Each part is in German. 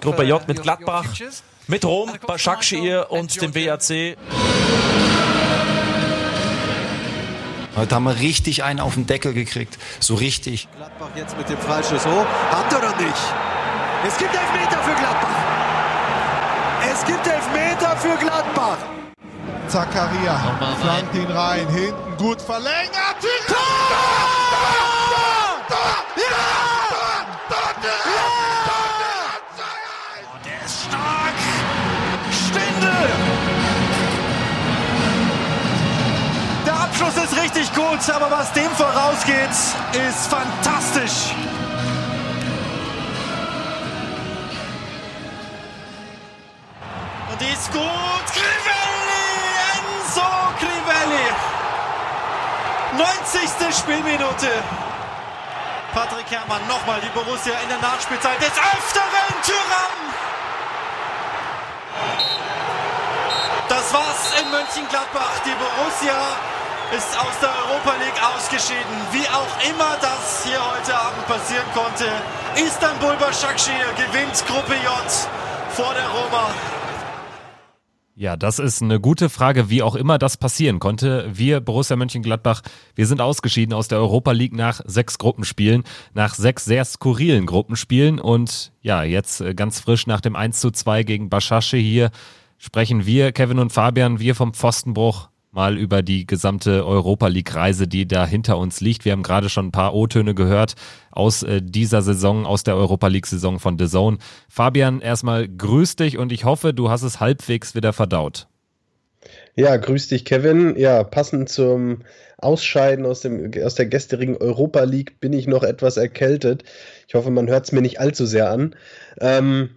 Gruppe J mit Gladbach, mit Rom, Başakşehir und dem WAC. Heute haben wir richtig einen auf den Deckel gekriegt. So richtig. Gladbach jetzt mit dem Freischuss hoch. Hat oder nicht? Es gibt Elfmeter für Gladbach. Es gibt Elfmeter für Gladbach. Zakaria flankt ihn rein. Hinten gut verlängert. Tor! Tor! Ja! Gut, aber was dem vorausgeht, ist fantastisch. Und die ist gut. Crivelli! Enzo Crivelli! 90. Spielminute. Patrick Herrmann nochmal die Borussia in der Nachspielzeit des Öfteren Tyrann. Das war's in Mönchengladbach. Die Borussia ist aus der Europa League ausgeschieden. Wie auch immer das hier heute Abend passieren konnte. Istanbul Başakşehir gewinnt Gruppe J vor der Roma. Ja, das ist eine gute Frage, wie auch immer das passieren konnte. Wir, Borussia Mönchengladbach, wir sind ausgeschieden aus der Europa League nach sechs Gruppenspielen, nach sechs sehr skurrilen Gruppenspielen und ja, jetzt äh, ganz frisch nach dem 1 zu 2 gegen Baschasche hier sprechen wir, Kevin und Fabian, wir vom Pfostenbruch mal über die gesamte Europa League Reise, die da hinter uns liegt. Wir haben gerade schon ein paar O-Töne gehört aus äh, dieser Saison, aus der Europa League Saison von The Zone. Fabian, erstmal grüß dich und ich hoffe, du hast es halbwegs wieder verdaut. Ja, grüß dich, Kevin. Ja, passend zum Ausscheiden aus, dem, aus der gestrigen Europa League bin ich noch etwas erkältet. Ich hoffe, man hört es mir nicht allzu sehr an. Ähm,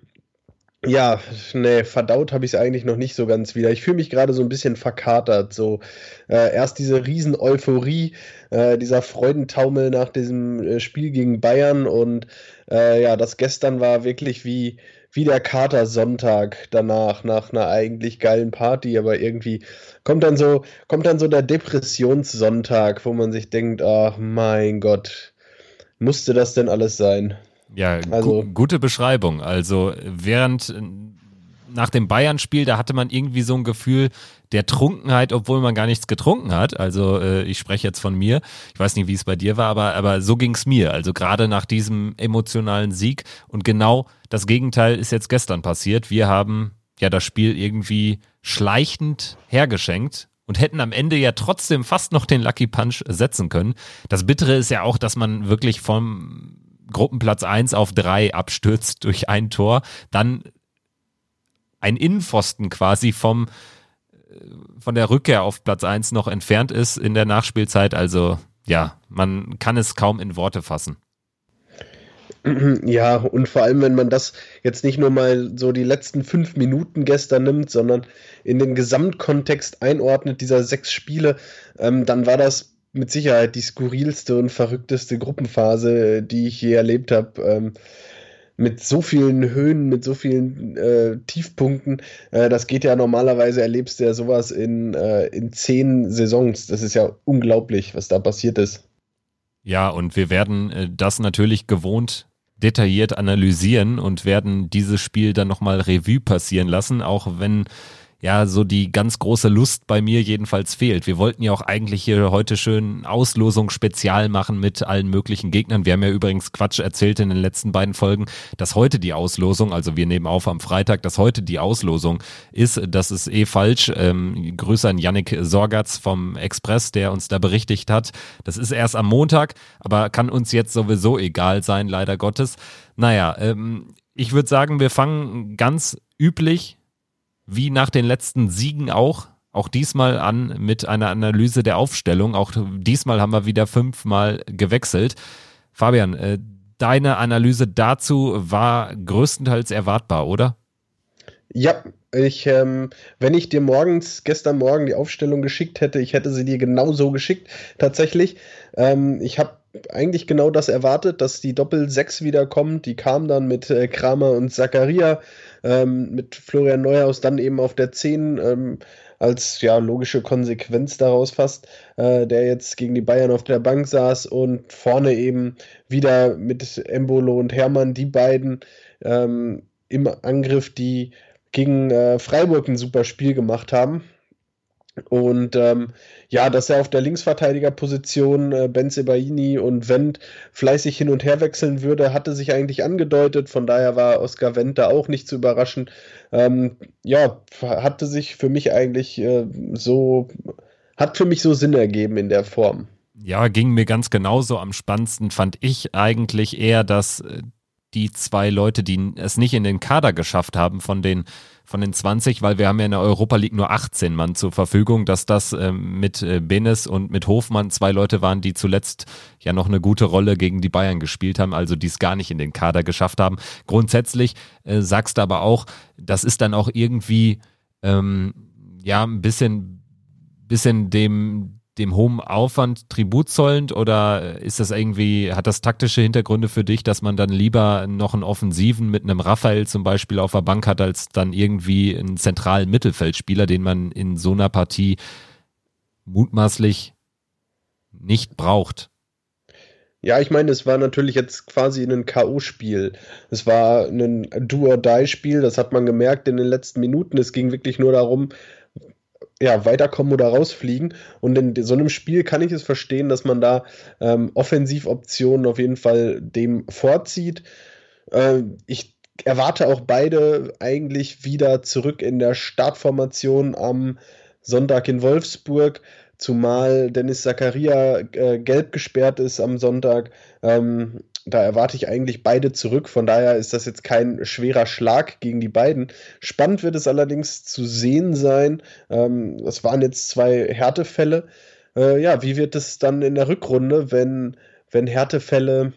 ja, nee, verdaut habe ich es eigentlich noch nicht so ganz wieder. Ich fühle mich gerade so ein bisschen verkatert. So äh, erst diese riesen Euphorie, äh, dieser Freudentaumel nach diesem äh, Spiel gegen Bayern und äh, ja, das gestern war wirklich wie wie der Kater-Sonntag danach, nach einer eigentlich geilen Party, aber irgendwie kommt dann so, kommt dann so der Depressionssonntag, wo man sich denkt, ach mein Gott, musste das denn alles sein? Ja, also, gu gute Beschreibung. Also während nach dem Bayern-Spiel, da hatte man irgendwie so ein Gefühl der Trunkenheit, obwohl man gar nichts getrunken hat. Also äh, ich spreche jetzt von mir. Ich weiß nicht, wie es bei dir war, aber, aber so ging es mir. Also gerade nach diesem emotionalen Sieg. Und genau das Gegenteil ist jetzt gestern passiert. Wir haben ja das Spiel irgendwie schleichend hergeschenkt und hätten am Ende ja trotzdem fast noch den Lucky Punch setzen können. Das Bittere ist ja auch, dass man wirklich vom Gruppenplatz 1 auf 3 abstürzt durch ein Tor, dann ein Innenpfosten quasi vom von der Rückkehr auf Platz 1 noch entfernt ist in der Nachspielzeit. Also ja, man kann es kaum in Worte fassen. Ja, und vor allem, wenn man das jetzt nicht nur mal so die letzten fünf Minuten gestern nimmt, sondern in den Gesamtkontext einordnet dieser sechs Spiele, ähm, dann war das mit Sicherheit die skurrilste und verrückteste Gruppenphase, die ich je erlebt habe. Ähm, mit so vielen Höhen, mit so vielen äh, Tiefpunkten. Äh, das geht ja normalerweise, erlebst du ja sowas in, äh, in zehn Saisons. Das ist ja unglaublich, was da passiert ist. Ja, und wir werden äh, das natürlich gewohnt detailliert analysieren und werden dieses Spiel dann nochmal Revue passieren lassen, auch wenn ja, so die ganz große Lust bei mir jedenfalls fehlt. Wir wollten ja auch eigentlich hier heute schön Auslosung spezial machen mit allen möglichen Gegnern. Wir haben ja übrigens Quatsch erzählt in den letzten beiden Folgen, dass heute die Auslosung, also wir nehmen auf am Freitag, dass heute die Auslosung ist. Das ist eh falsch. Ähm, Grüße an Yannick Sorgatz vom Express, der uns da berichtigt hat. Das ist erst am Montag, aber kann uns jetzt sowieso egal sein, leider Gottes. Naja, ähm, ich würde sagen, wir fangen ganz üblich wie nach den letzten Siegen auch, auch diesmal an mit einer Analyse der Aufstellung. Auch diesmal haben wir wieder fünfmal gewechselt. Fabian, äh, deine Analyse dazu war größtenteils erwartbar, oder? Ja, ich, ähm, wenn ich dir morgens, gestern Morgen die Aufstellung geschickt hätte, ich hätte sie dir genau so geschickt, tatsächlich. Ähm, ich habe eigentlich genau das erwartet, dass die Doppel-6 wieder kommt. Die kam dann mit äh, Kramer und Zakaria ähm, mit Florian Neuhaus dann eben auf der 10 ähm, als ja logische Konsequenz daraus fast, äh, der jetzt gegen die Bayern auf der Bank saß und vorne eben wieder mit Embolo und Hermann, die beiden. Ähm, im Angriff, die gegen äh, Freiburg ein super Spiel gemacht haben. Und ähm, ja, dass er auf der Linksverteidigerposition äh, Benzebaini und Wendt fleißig hin und her wechseln würde, hatte sich eigentlich angedeutet. Von daher war Oskar Wendt da auch nicht zu überraschen. Ähm, ja, hatte sich für mich eigentlich äh, so, hat für mich so Sinn ergeben in der Form. Ja, ging mir ganz genauso. Am spannendsten fand ich eigentlich eher, dass äh, die zwei Leute, die es nicht in den Kader geschafft haben von den von den 20, weil wir haben ja in der Europa League nur 18 Mann zur Verfügung, dass das äh, mit äh, Benes und mit Hofmann zwei Leute waren, die zuletzt ja noch eine gute Rolle gegen die Bayern gespielt haben, also die es gar nicht in den Kader geschafft haben. Grundsätzlich äh, sagst du aber auch, das ist dann auch irgendwie ähm, ja ein bisschen bisschen dem dem hohen Aufwand Tribut zollend oder ist das irgendwie, hat das taktische Hintergründe für dich, dass man dann lieber noch einen Offensiven mit einem Raphael zum Beispiel auf der Bank hat, als dann irgendwie einen zentralen Mittelfeldspieler, den man in so einer Partie mutmaßlich nicht braucht? Ja, ich meine, es war natürlich jetzt quasi ein K.O.-Spiel. Es war ein Do-or-Die-Spiel, das hat man gemerkt in den letzten Minuten. Es ging wirklich nur darum, ja, weiterkommen oder rausfliegen. Und in so einem Spiel kann ich es verstehen, dass man da ähm, Offensivoptionen auf jeden Fall dem vorzieht. Äh, ich erwarte auch beide eigentlich wieder zurück in der Startformation am Sonntag in Wolfsburg zumal Dennis Zakaria äh, gelb gesperrt ist am Sonntag. Ähm, da erwarte ich eigentlich beide zurück. Von daher ist das jetzt kein schwerer Schlag gegen die beiden. Spannend wird es allerdings zu sehen sein. Ähm, das waren jetzt zwei Härtefälle. Äh, ja, wie wird es dann in der Rückrunde, wenn, wenn Härtefälle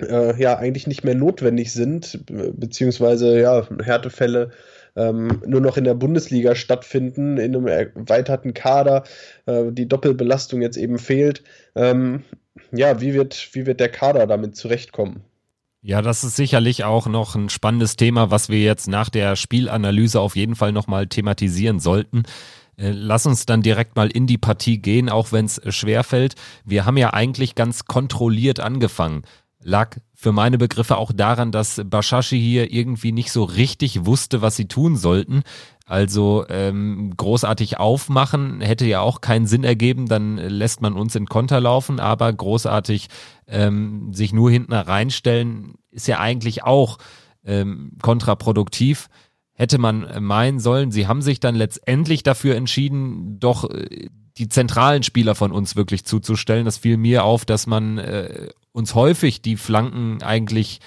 äh, ja eigentlich nicht mehr notwendig sind, beziehungsweise ja, Härtefälle ähm, nur noch in der Bundesliga stattfinden, in einem erweiterten Kader, äh, die Doppelbelastung jetzt eben fehlt. Ähm, ja, wie wird, wie wird der Kader damit zurechtkommen? Ja, das ist sicherlich auch noch ein spannendes Thema, was wir jetzt nach der Spielanalyse auf jeden Fall nochmal thematisieren sollten. Äh, lass uns dann direkt mal in die Partie gehen, auch wenn es schwerfällt. Wir haben ja eigentlich ganz kontrolliert angefangen. Lag für meine Begriffe auch daran, dass Bashashi hier irgendwie nicht so richtig wusste, was sie tun sollten. Also ähm, großartig aufmachen hätte ja auch keinen Sinn ergeben, dann lässt man uns in Konter laufen, aber großartig ähm, sich nur hinten reinstellen ist ja eigentlich auch ähm, kontraproduktiv. Hätte man meinen sollen, sie haben sich dann letztendlich dafür entschieden, doch äh, die zentralen Spieler von uns wirklich zuzustellen. Das fiel mir auf, dass man äh, uns häufig die Flanken eigentlich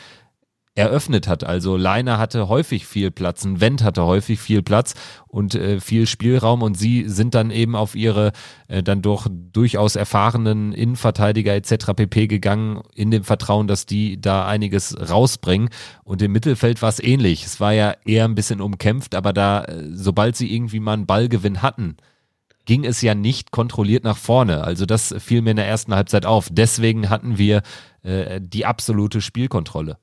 eröffnet hat. Also Leiner hatte häufig viel Platz, ein Wendt hatte häufig viel Platz und äh, viel Spielraum und sie sind dann eben auf ihre äh, dann doch durchaus erfahrenen Innenverteidiger etc. pp gegangen in dem Vertrauen, dass die da einiges rausbringen und im Mittelfeld war es ähnlich. Es war ja eher ein bisschen umkämpft, aber da äh, sobald sie irgendwie mal einen Ballgewinn hatten, ging es ja nicht kontrolliert nach vorne. Also das fiel mir in der ersten Halbzeit auf. Deswegen hatten wir äh, die absolute Spielkontrolle.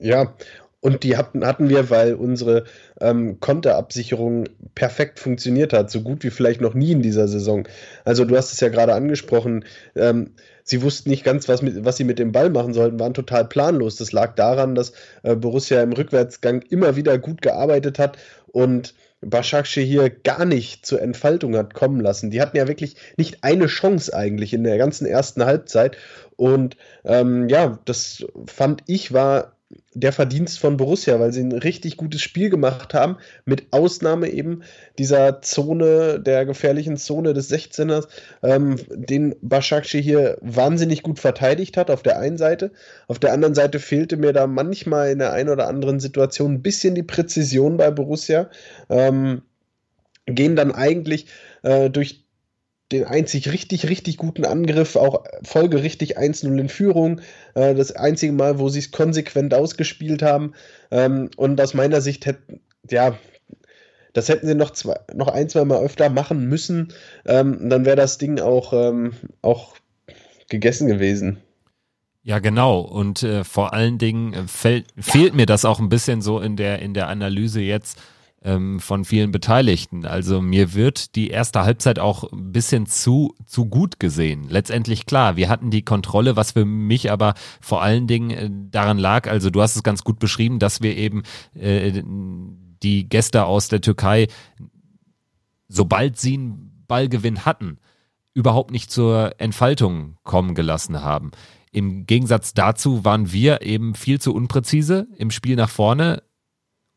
Ja, und die hatten, hatten wir, weil unsere ähm, Konterabsicherung perfekt funktioniert hat, so gut wie vielleicht noch nie in dieser Saison. Also du hast es ja gerade angesprochen, ähm, sie wussten nicht ganz, was, mit, was sie mit dem Ball machen sollten, waren total planlos. Das lag daran, dass äh, Borussia im Rückwärtsgang immer wieder gut gearbeitet hat und Başakşehir hier gar nicht zur Entfaltung hat kommen lassen. Die hatten ja wirklich nicht eine Chance eigentlich in der ganzen ersten Halbzeit. Und ähm, ja, das fand ich war der Verdienst von Borussia, weil sie ein richtig gutes Spiel gemacht haben, mit Ausnahme eben dieser Zone, der gefährlichen Zone des 16ers, ähm, den Başakşehir hier wahnsinnig gut verteidigt hat auf der einen Seite. Auf der anderen Seite fehlte mir da manchmal in der einen oder anderen Situation ein bisschen die Präzision bei Borussia. Ähm, gehen dann eigentlich äh, durch den einzig richtig, richtig guten Angriff, auch folgerichtig 1-0 in Führung. Äh, das einzige Mal, wo sie es konsequent ausgespielt haben. Ähm, und aus meiner Sicht hätten, ja, das hätten sie noch, zwei, noch ein, zwei Mal öfter machen müssen. Ähm, dann wäre das Ding auch, ähm, auch gegessen gewesen. Ja, genau. Und äh, vor allen Dingen äh, fällt, fehlt mir das auch ein bisschen so in der, in der Analyse jetzt ähm, von vielen Beteiligten. Also mir wird die erste Halbzeit auch ein bisschen zu, zu gut gesehen. Letztendlich klar, wir hatten die Kontrolle, was für mich aber vor allen Dingen äh, daran lag, also du hast es ganz gut beschrieben, dass wir eben äh, die Gäste aus der Türkei, sobald sie einen Ballgewinn hatten, überhaupt nicht zur Entfaltung kommen gelassen haben. Im Gegensatz dazu waren wir eben viel zu unpräzise im Spiel nach vorne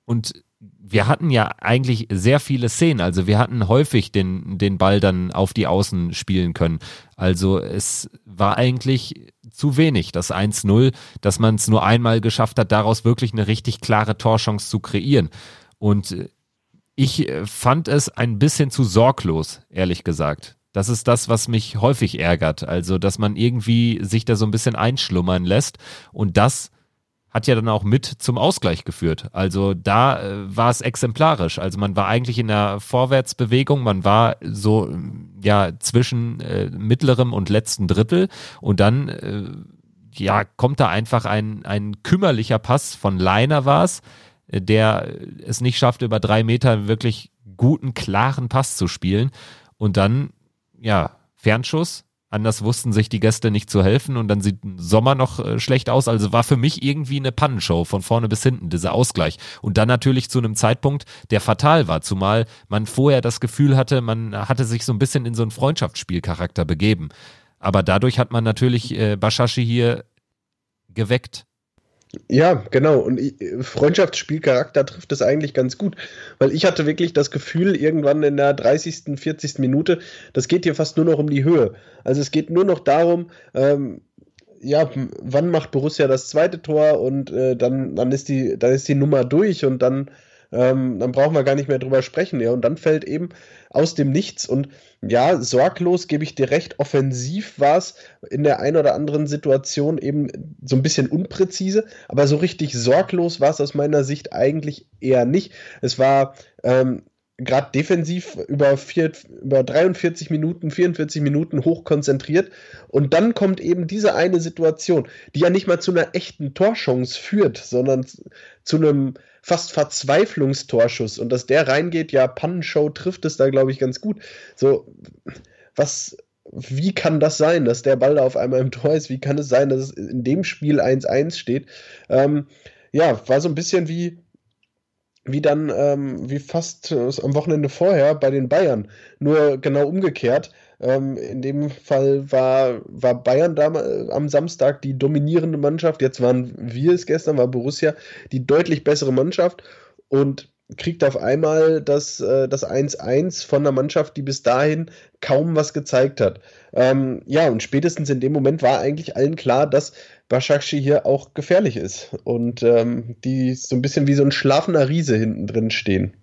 und wir hatten ja eigentlich sehr viele Szenen. Also wir hatten häufig den, den Ball dann auf die Außen spielen können. Also es war eigentlich zu wenig, das 1-0, dass man es nur einmal geschafft hat, daraus wirklich eine richtig klare Torchance zu kreieren. Und ich fand es ein bisschen zu sorglos, ehrlich gesagt. Das ist das, was mich häufig ärgert. Also, dass man irgendwie sich da so ein bisschen einschlummern lässt und das hat ja dann auch mit zum Ausgleich geführt. Also da äh, war es exemplarisch. Also man war eigentlich in der Vorwärtsbewegung, man war so ja zwischen äh, mittlerem und letzten Drittel und dann äh, ja kommt da einfach ein ein kümmerlicher Pass von Leiner war es, äh, der es nicht schaffte über drei Meter wirklich guten klaren Pass zu spielen und dann ja Fernschuss Anders wussten sich die Gäste nicht zu helfen und dann sieht Sommer noch äh, schlecht aus. Also war für mich irgendwie eine Pannenshow von vorne bis hinten, dieser Ausgleich. Und dann natürlich zu einem Zeitpunkt, der fatal war, zumal man vorher das Gefühl hatte, man hatte sich so ein bisschen in so einen Freundschaftsspielcharakter begeben. Aber dadurch hat man natürlich äh, Bashashi hier geweckt. Ja, genau. Und Freundschaftsspielcharakter trifft es eigentlich ganz gut. Weil ich hatte wirklich das Gefühl, irgendwann in der 30., 40. Minute, das geht hier fast nur noch um die Höhe. Also es geht nur noch darum, ähm, ja, wann macht Borussia das zweite Tor und äh, dann, dann, ist die, dann ist die Nummer durch und dann ähm, dann brauchen wir gar nicht mehr drüber sprechen. Ja, und dann fällt eben aus dem Nichts und ja, sorglos gebe ich dir recht, offensiv war es in der einen oder anderen Situation eben so ein bisschen unpräzise, aber so richtig sorglos war es aus meiner Sicht eigentlich eher nicht. Es war ähm, gerade defensiv über, vier, über 43 Minuten, 44 Minuten hoch konzentriert. Und dann kommt eben diese eine Situation, die ja nicht mal zu einer echten Torchance führt, sondern zu einem fast Verzweiflungstorschuss. Und dass der reingeht, ja, Pannenshow trifft es da, glaube ich, ganz gut. So, was, wie kann das sein, dass der Ball da auf einmal im Tor ist? Wie kann es sein, dass es in dem Spiel 1-1 steht? Ähm, ja, war so ein bisschen wie wie dann, ähm, wie fast äh, am Wochenende vorher bei den Bayern. Nur genau umgekehrt. Ähm, in dem Fall war, war Bayern da am Samstag die dominierende Mannschaft. Jetzt waren wir es gestern, war Borussia die deutlich bessere Mannschaft und kriegt auf einmal das, äh, das 1-1 von einer Mannschaft, die bis dahin kaum was gezeigt hat. Ähm, ja, und spätestens in dem Moment war eigentlich allen klar, dass Başakşehir hier auch gefährlich ist und ähm, die so ein bisschen wie so ein schlafender Riese hinten drin stehen.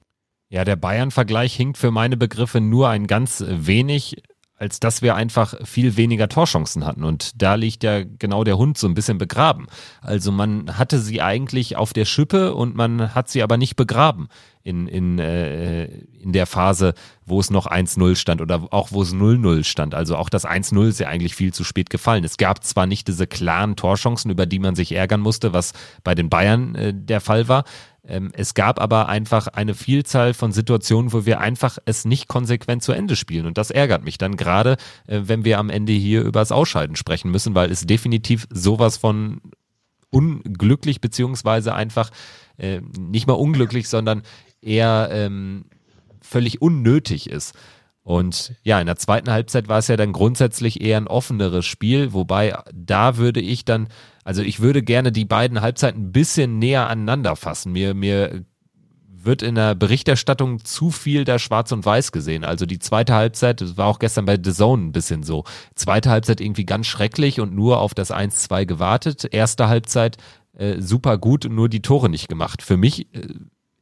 Ja, der Bayern-Vergleich hinkt für meine Begriffe nur ein ganz wenig als dass wir einfach viel weniger Torchancen hatten. Und da liegt ja genau der Hund so ein bisschen begraben. Also man hatte sie eigentlich auf der Schippe und man hat sie aber nicht begraben in, in, äh, in der Phase, wo es noch 1-0 stand oder auch wo es 0-0 stand. Also auch das 1-0 ist ja eigentlich viel zu spät gefallen. Es gab zwar nicht diese klaren Torchancen, über die man sich ärgern musste, was bei den Bayern äh, der Fall war, es gab aber einfach eine Vielzahl von Situationen, wo wir einfach es nicht konsequent zu Ende spielen. Und das ärgert mich dann gerade, äh, wenn wir am Ende hier über das Ausscheiden sprechen müssen, weil es definitiv sowas von unglücklich beziehungsweise einfach äh, nicht mal unglücklich, sondern eher ähm, völlig unnötig ist. Und ja, in der zweiten Halbzeit war es ja dann grundsätzlich eher ein offeneres Spiel, wobei da würde ich dann, also ich würde gerne die beiden Halbzeiten ein bisschen näher aneinander fassen. Mir, mir wird in der Berichterstattung zu viel da schwarz und weiß gesehen. Also die zweite Halbzeit, das war auch gestern bei The Zone ein bisschen so. Zweite Halbzeit irgendwie ganz schrecklich und nur auf das 1-2 gewartet. Erste Halbzeit äh, super gut und nur die Tore nicht gemacht. Für mich äh,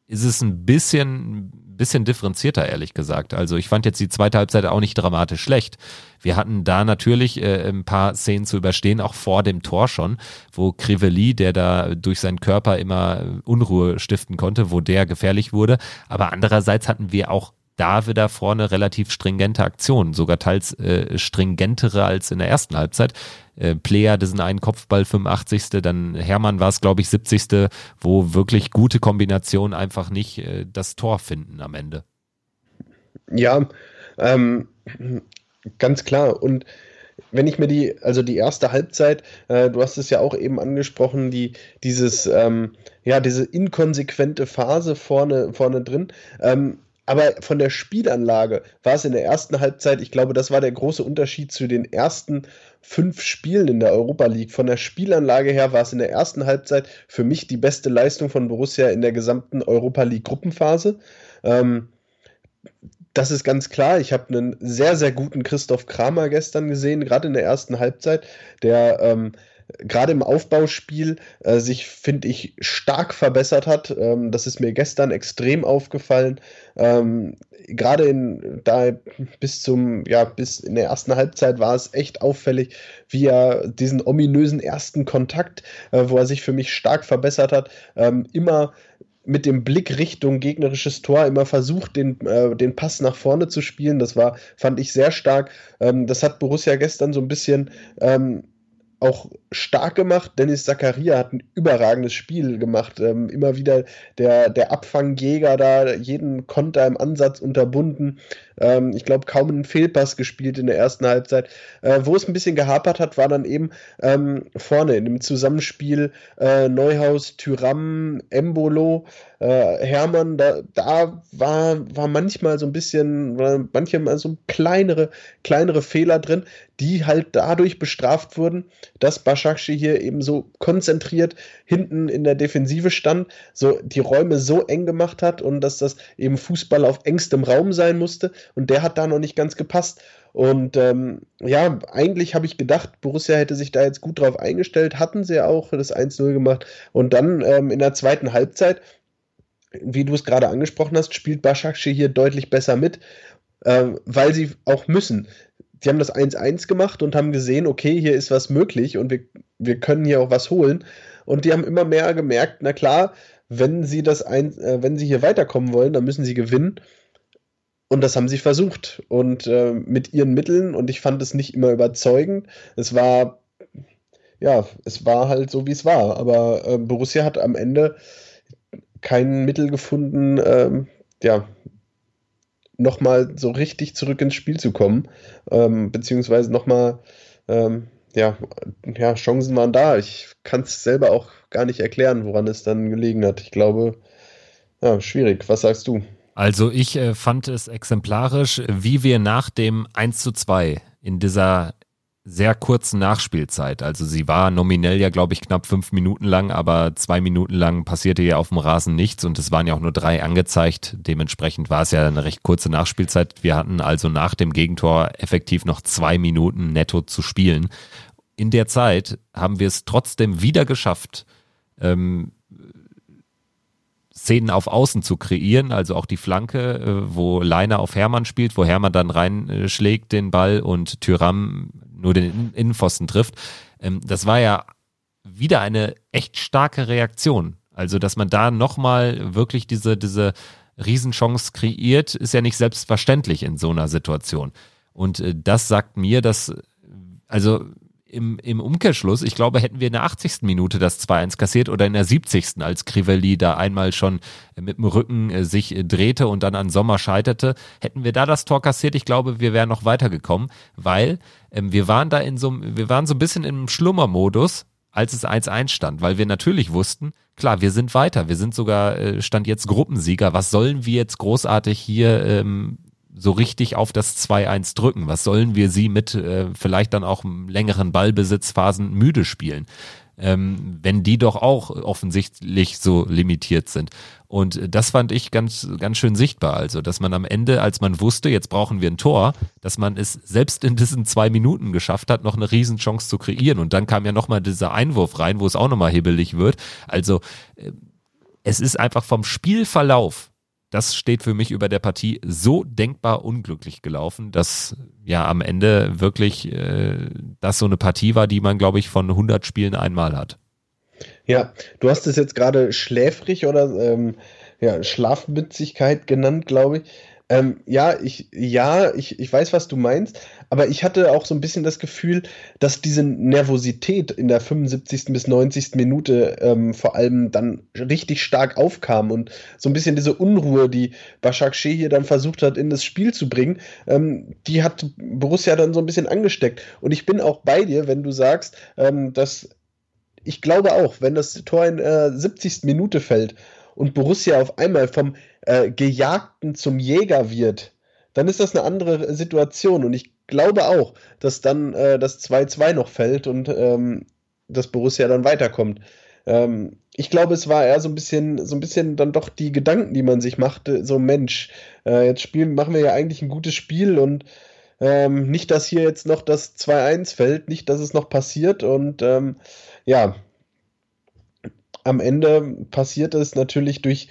ist es ein bisschen, bisschen differenzierter, ehrlich gesagt. Also ich fand jetzt die zweite Halbzeit auch nicht dramatisch schlecht. Wir hatten da natürlich äh, ein paar Szenen zu überstehen, auch vor dem Tor schon, wo Crivelli, der da durch seinen Körper immer Unruhe stiften konnte, wo der gefährlich wurde. Aber andererseits hatten wir auch da wieder vorne relativ stringente Aktionen, sogar teils äh, stringentere als in der ersten Halbzeit. Äh, Player, das sind einen Kopfball 85. Dann Hermann war es, glaube ich, 70. wo wirklich gute Kombinationen einfach nicht äh, das Tor finden am Ende. Ja, ähm, ganz klar. Und wenn ich mir die, also die erste Halbzeit, äh, du hast es ja auch eben angesprochen, die, dieses, ähm, ja, diese inkonsequente Phase vorne, vorne drin. Ähm, aber von der Spielanlage war es in der ersten Halbzeit, ich glaube, das war der große Unterschied zu den ersten fünf Spielen in der Europa League. Von der Spielanlage her war es in der ersten Halbzeit für mich die beste Leistung von Borussia in der gesamten Europa League Gruppenphase. Ähm, das ist ganz klar. Ich habe einen sehr, sehr guten Christoph Kramer gestern gesehen, gerade in der ersten Halbzeit, der ähm, gerade im Aufbauspiel äh, sich, finde ich, stark verbessert hat. Ähm, das ist mir gestern extrem aufgefallen. Ähm, gerade in da bis zum, ja, bis in der ersten Halbzeit war es echt auffällig, wie er diesen ominösen ersten Kontakt, äh, wo er sich für mich stark verbessert hat, ähm, immer mit dem Blick Richtung gegnerisches Tor immer versucht, den, äh, den Pass nach vorne zu spielen. Das war, fand ich sehr stark. Ähm, das hat Borussia gestern so ein bisschen ähm, auch stark gemacht. Dennis Zakaria hat ein überragendes Spiel gemacht. Ähm, immer wieder der, der Abfangjäger da, jeden Konter im Ansatz unterbunden. Ähm, ich glaube, kaum einen Fehlpass gespielt in der ersten Halbzeit. Äh, wo es ein bisschen gehapert hat, war dann eben ähm, vorne in dem Zusammenspiel äh, Neuhaus, Tyram, Embolo äh, Hermann, da, da war, war manchmal so ein bisschen, manchmal so kleinere, kleinere Fehler drin, die halt dadurch bestraft wurden, dass Başakşehir hier eben so konzentriert hinten in der Defensive stand, so die Räume so eng gemacht hat und dass das eben Fußball auf engstem Raum sein musste und der hat da noch nicht ganz gepasst. Und ähm, ja, eigentlich habe ich gedacht, Borussia hätte sich da jetzt gut drauf eingestellt, hatten sie ja auch das 1-0 gemacht. Und dann ähm, in der zweiten Halbzeit wie du es gerade angesprochen hast, spielt Başakşehir hier deutlich besser mit, äh, weil sie auch müssen. Die haben das 1-1 gemacht und haben gesehen, okay, hier ist was möglich und wir, wir können hier auch was holen. Und die haben immer mehr gemerkt, na klar, wenn sie das ein, äh, wenn sie hier weiterkommen wollen, dann müssen sie gewinnen. Und das haben sie versucht. Und äh, mit ihren Mitteln, und ich fand es nicht immer überzeugend. Es war, ja, es war halt so, wie es war. Aber äh, Borussia hat am Ende kein Mittel gefunden, ähm, ja, nochmal so richtig zurück ins Spiel zu kommen, ähm, beziehungsweise nochmal, ähm, ja, ja, Chancen waren da. Ich kann es selber auch gar nicht erklären, woran es dann gelegen hat. Ich glaube, ja, schwierig. Was sagst du? Also ich äh, fand es exemplarisch, wie wir nach dem 1 zu 2 in dieser sehr kurzen Nachspielzeit. Also sie war nominell ja, glaube ich, knapp fünf Minuten lang, aber zwei Minuten lang passierte ja auf dem Rasen nichts und es waren ja auch nur drei angezeigt. Dementsprechend war es ja eine recht kurze Nachspielzeit. Wir hatten also nach dem Gegentor effektiv noch zwei Minuten netto zu spielen. In der Zeit haben wir es trotzdem wieder geschafft, ähm, Szenen auf Außen zu kreieren, also auch die Flanke, äh, wo Leiner auf Hermann spielt, wo Hermann dann reinschlägt den Ball und Tyram nur den Innenpfosten trifft. Ähm, das war ja wieder eine echt starke Reaktion. Also, dass man da nochmal wirklich diese, diese Riesenchance kreiert, ist ja nicht selbstverständlich in so einer Situation. Und äh, das sagt mir, dass, also im, im Umkehrschluss, ich glaube, hätten wir in der 80. Minute das 2-1 kassiert oder in der 70. als Crivelli da einmal schon mit dem Rücken äh, sich äh, drehte und dann an Sommer scheiterte, hätten wir da das Tor kassiert, ich glaube, wir wären noch weitergekommen, weil ähm, wir waren da in so wir waren so ein bisschen im Schlummermodus, als es 1-1 stand, weil wir natürlich wussten, klar, wir sind weiter, wir sind sogar, äh, stand jetzt Gruppensieger, was sollen wir jetzt großartig hier ähm, so richtig auf das 2-1 drücken? Was sollen wir sie mit äh, vielleicht dann auch längeren Ballbesitzphasen müde spielen? Ähm, wenn die doch auch offensichtlich so limitiert sind. Und das fand ich ganz, ganz schön sichtbar. Also, dass man am Ende, als man wusste, jetzt brauchen wir ein Tor, dass man es selbst in diesen zwei Minuten geschafft hat, noch eine Riesenchance zu kreieren. Und dann kam ja nochmal dieser Einwurf rein, wo es auch nochmal hibbelig wird. Also, äh, es ist einfach vom Spielverlauf das steht für mich über der Partie so denkbar unglücklich gelaufen, dass ja am Ende wirklich äh, das so eine Partie war, die man, glaube ich, von 100 Spielen einmal hat. Ja, du hast es jetzt gerade schläfrig oder ähm, ja, Schlafmützigkeit genannt, glaube ich. Ähm, ja, ich, ja, ich, ich weiß, was du meinst, aber ich hatte auch so ein bisschen das Gefühl, dass diese Nervosität in der 75. bis 90. Minute ähm, vor allem dann richtig stark aufkam und so ein bisschen diese Unruhe, die Başak hier dann versucht hat, in das Spiel zu bringen, ähm, die hat Borussia dann so ein bisschen angesteckt. Und ich bin auch bei dir, wenn du sagst, ähm, dass ich glaube auch, wenn das Tor in äh, 70. Minute fällt und Borussia auf einmal vom äh, Gejagten zum Jäger wird, dann ist das eine andere Situation. Und ich glaube auch, dass dann äh, das 2-2 noch fällt und ähm, das Borussia dann weiterkommt. Ähm, ich glaube, es war eher so ein bisschen, so ein bisschen dann doch die Gedanken, die man sich machte, so Mensch, äh, jetzt spielen, machen wir ja eigentlich ein gutes Spiel und ähm, nicht, dass hier jetzt noch das 2-1 fällt, nicht, dass es noch passiert und ähm, ja, am Ende passiert es natürlich durch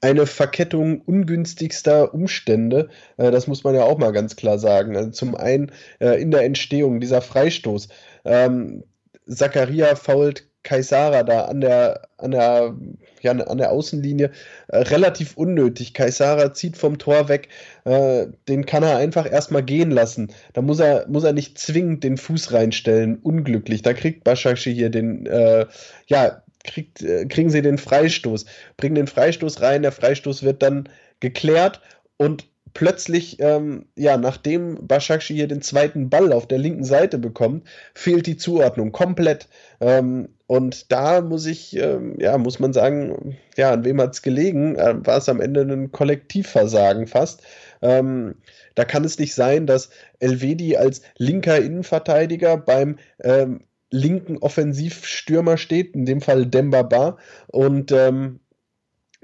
eine Verkettung ungünstigster Umstände. Äh, das muss man ja auch mal ganz klar sagen. Also zum einen äh, in der Entstehung dieser Freistoß. Ähm, Zakaria fault Kaisara da an der, an der, ja, an der Außenlinie äh, relativ unnötig. Kaisara zieht vom Tor weg, äh, den kann er einfach erstmal gehen lassen. Da muss er, muss er nicht zwingend den Fuß reinstellen. Unglücklich. Da kriegt Başakşehir hier den, äh, ja, kriegt, äh, kriegen sie den Freistoß, bringen den Freistoß rein, der Freistoß wird dann geklärt und plötzlich, ähm, ja, nachdem Başakşehir hier den zweiten Ball auf der linken Seite bekommt, fehlt die Zuordnung komplett. Ähm, und da muss ich, ähm, ja, muss man sagen, ja, an wem hat es gelegen? Äh, war es am Ende ein Kollektivversagen fast. Ähm, da kann es nicht sein, dass Elvedi als linker Innenverteidiger beim ähm, linken Offensivstürmer steht, in dem Fall Demba Ba. Und ähm,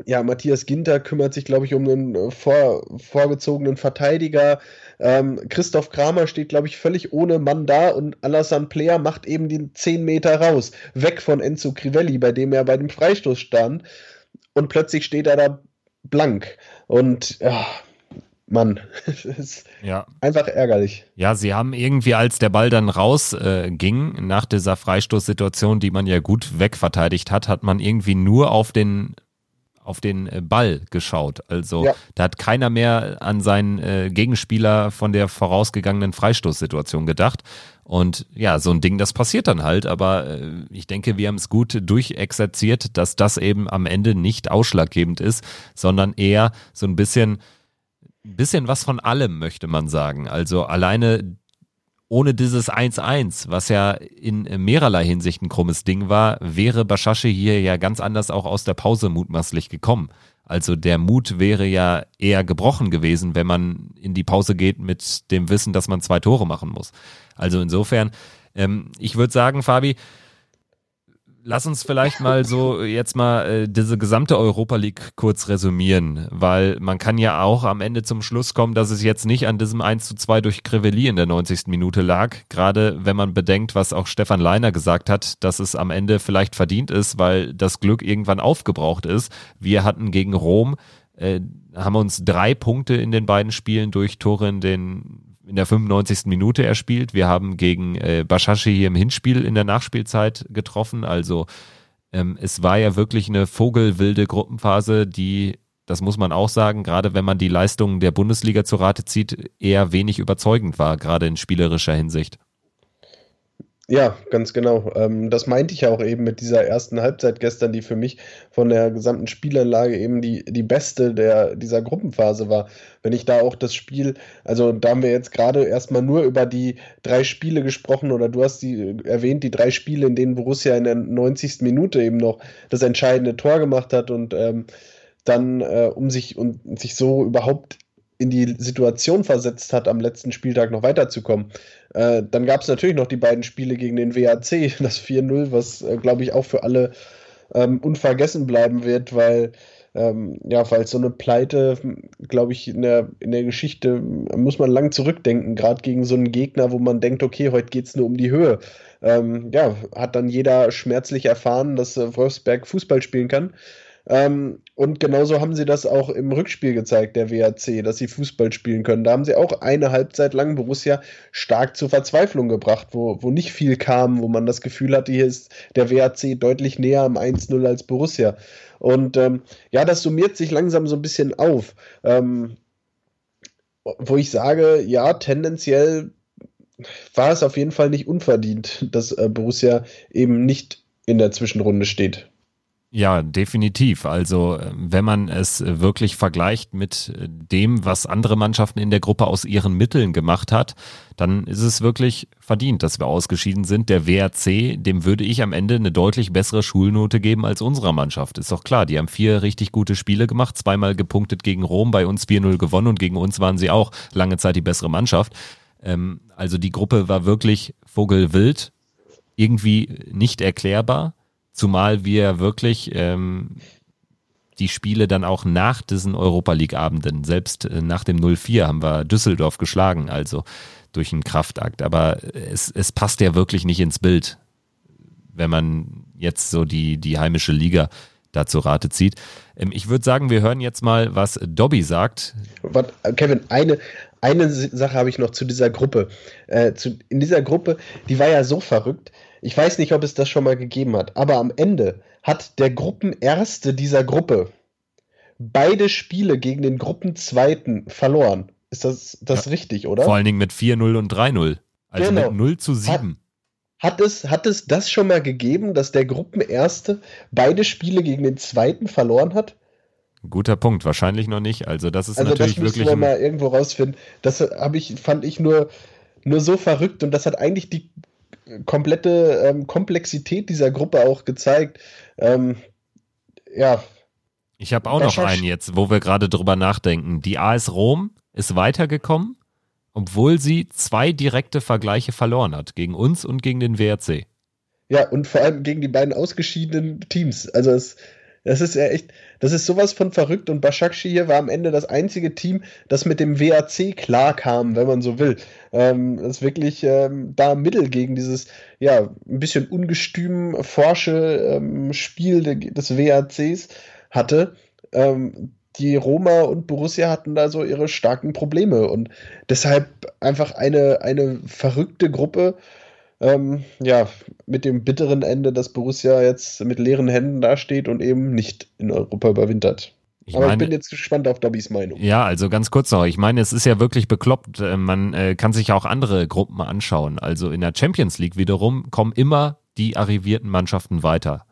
ja, Matthias Ginter kümmert sich, glaube ich, um einen äh, vor, vorgezogenen Verteidiger. Ähm, Christoph Kramer steht, glaube ich, völlig ohne Mann da und Alassane Player macht eben den 10 Meter raus, weg von Enzo Crivelli, bei dem er bei dem Freistoß stand. Und plötzlich steht er da blank. Und ja, Mann, ist ja. einfach ärgerlich. Ja, sie haben irgendwie, als der Ball dann rausging, äh, nach dieser Freistoßsituation, die man ja gut wegverteidigt hat, hat man irgendwie nur auf den auf den äh, Ball geschaut. Also ja. da hat keiner mehr an seinen äh, Gegenspieler von der vorausgegangenen Freistoßsituation gedacht. Und ja, so ein Ding, das passiert dann halt. Aber äh, ich denke, wir haben es gut durchexerziert, dass das eben am Ende nicht ausschlaggebend ist, sondern eher so ein bisschen bisschen was von allem, möchte man sagen. Also alleine ohne dieses 1-1, was ja in mehrerlei Hinsicht ein krummes Ding war, wäre Bashasche hier ja ganz anders auch aus der Pause mutmaßlich gekommen. Also der Mut wäre ja eher gebrochen gewesen, wenn man in die Pause geht mit dem Wissen, dass man zwei Tore machen muss. Also insofern, ähm, ich würde sagen, Fabi, Lass uns vielleicht mal so jetzt mal äh, diese gesamte Europa League kurz resümieren, weil man kann ja auch am Ende zum Schluss kommen, dass es jetzt nicht an diesem 1 zu 2 durch Crevelli in der 90. Minute lag, gerade wenn man bedenkt, was auch Stefan Leiner gesagt hat, dass es am Ende vielleicht verdient ist, weil das Glück irgendwann aufgebraucht ist. Wir hatten gegen Rom äh, haben uns drei Punkte in den beiden Spielen durch Tore in den in der 95. Minute erspielt. Wir haben gegen äh, Bashashi hier im Hinspiel in der Nachspielzeit getroffen. Also ähm, es war ja wirklich eine vogelwilde Gruppenphase, die, das muss man auch sagen, gerade wenn man die Leistungen der Bundesliga zu Rate zieht, eher wenig überzeugend war, gerade in spielerischer Hinsicht. Ja, ganz genau. Ähm, das meinte ich ja auch eben mit dieser ersten Halbzeit gestern, die für mich von der gesamten Spielanlage eben die, die beste der, dieser Gruppenphase war. Wenn ich da auch das Spiel, also da haben wir jetzt gerade erstmal nur über die drei Spiele gesprochen oder du hast die erwähnt, die drei Spiele, in denen Borussia in der 90. Minute eben noch das entscheidende Tor gemacht hat und ähm, dann, äh, um sich und sich so überhaupt in die Situation versetzt hat, am letzten Spieltag noch weiterzukommen. Äh, dann gab es natürlich noch die beiden Spiele gegen den WAC, das 4-0, was, äh, glaube ich, auch für alle ähm, unvergessen bleiben wird, weil ähm, ja, weil so eine Pleite, glaube ich, in der, in der Geschichte muss man lang zurückdenken, gerade gegen so einen Gegner, wo man denkt, okay, heute geht es nur um die Höhe. Ähm, ja, hat dann jeder schmerzlich erfahren, dass äh, Wolfsberg Fußball spielen kann. Ähm, und genauso haben sie das auch im Rückspiel gezeigt, der WAC, dass sie Fußball spielen können. Da haben sie auch eine Halbzeit lang Borussia stark zur Verzweiflung gebracht, wo, wo nicht viel kam, wo man das Gefühl hatte, hier ist der WAC deutlich näher am 1-0 als Borussia. Und ähm, ja, das summiert sich langsam so ein bisschen auf. Ähm, wo ich sage, ja, tendenziell war es auf jeden Fall nicht unverdient, dass äh, Borussia eben nicht in der Zwischenrunde steht. Ja, definitiv. Also wenn man es wirklich vergleicht mit dem, was andere Mannschaften in der Gruppe aus ihren Mitteln gemacht hat, dann ist es wirklich verdient, dass wir ausgeschieden sind. Der WRC, dem würde ich am Ende eine deutlich bessere Schulnote geben als unserer Mannschaft. Ist doch klar, die haben vier richtig gute Spiele gemacht, zweimal gepunktet gegen Rom, bei uns 4-0 gewonnen und gegen uns waren sie auch lange Zeit die bessere Mannschaft. Ähm, also die Gruppe war wirklich vogelwild, irgendwie nicht erklärbar Zumal wir wirklich ähm, die Spiele dann auch nach diesen Europa League-Abenden, selbst äh, nach dem 0-4 haben wir Düsseldorf geschlagen, also durch einen Kraftakt. Aber es, es passt ja wirklich nicht ins Bild, wenn man jetzt so die, die heimische Liga dazu Rate zieht. Ähm, ich würde sagen, wir hören jetzt mal, was Dobby sagt. Kevin, eine, eine Sache habe ich noch zu dieser Gruppe. Äh, zu, in dieser Gruppe, die war ja so verrückt. Ich weiß nicht, ob es das schon mal gegeben hat, aber am Ende hat der Gruppenerste dieser Gruppe beide Spiele gegen den Gruppenzweiten verloren. Ist das, das ja, richtig, oder? Vor allen Dingen mit 4-0 und 3-0. Also genau. mit 0 zu 7. Hat, hat, es, hat es das schon mal gegeben, dass der Gruppenerste beide Spiele gegen den Zweiten verloren hat? Guter Punkt, wahrscheinlich noch nicht. Also das ist also natürlich das wirklich. Wir mal irgendwo rausfinden. Das habe ich, fand ich nur, nur so verrückt und das hat eigentlich die komplette ähm, Komplexität dieser Gruppe auch gezeigt. Ähm, ja. Ich habe auch noch einen jetzt, wo wir gerade drüber nachdenken. Die AS Rom ist weitergekommen, obwohl sie zwei direkte Vergleiche verloren hat, gegen uns und gegen den WRC. Ja, und vor allem gegen die beiden ausgeschiedenen Teams. Also es, das ist ja echt, das ist sowas von verrückt und Başakşehir hier war am Ende das einzige Team, das mit dem WAC klarkam, wenn man so will. Ähm, das wirklich ähm, da Mittel gegen dieses, ja, ein bisschen ungestüm forsche ähm, Spiel des WACs hatte. Ähm, die Roma und Borussia hatten da so ihre starken Probleme und deshalb einfach eine, eine verrückte Gruppe ähm, ja, mit dem bitteren Ende, dass Borussia jetzt mit leeren Händen dasteht und eben nicht in Europa überwintert. Ich Aber meine, ich bin jetzt gespannt auf Dobbys Meinung. Ja, also ganz kurz noch. Ich meine, es ist ja wirklich bekloppt. Äh, man äh, kann sich auch andere Gruppen anschauen. Also in der Champions League wiederum kommen immer die arrivierten Mannschaften weiter.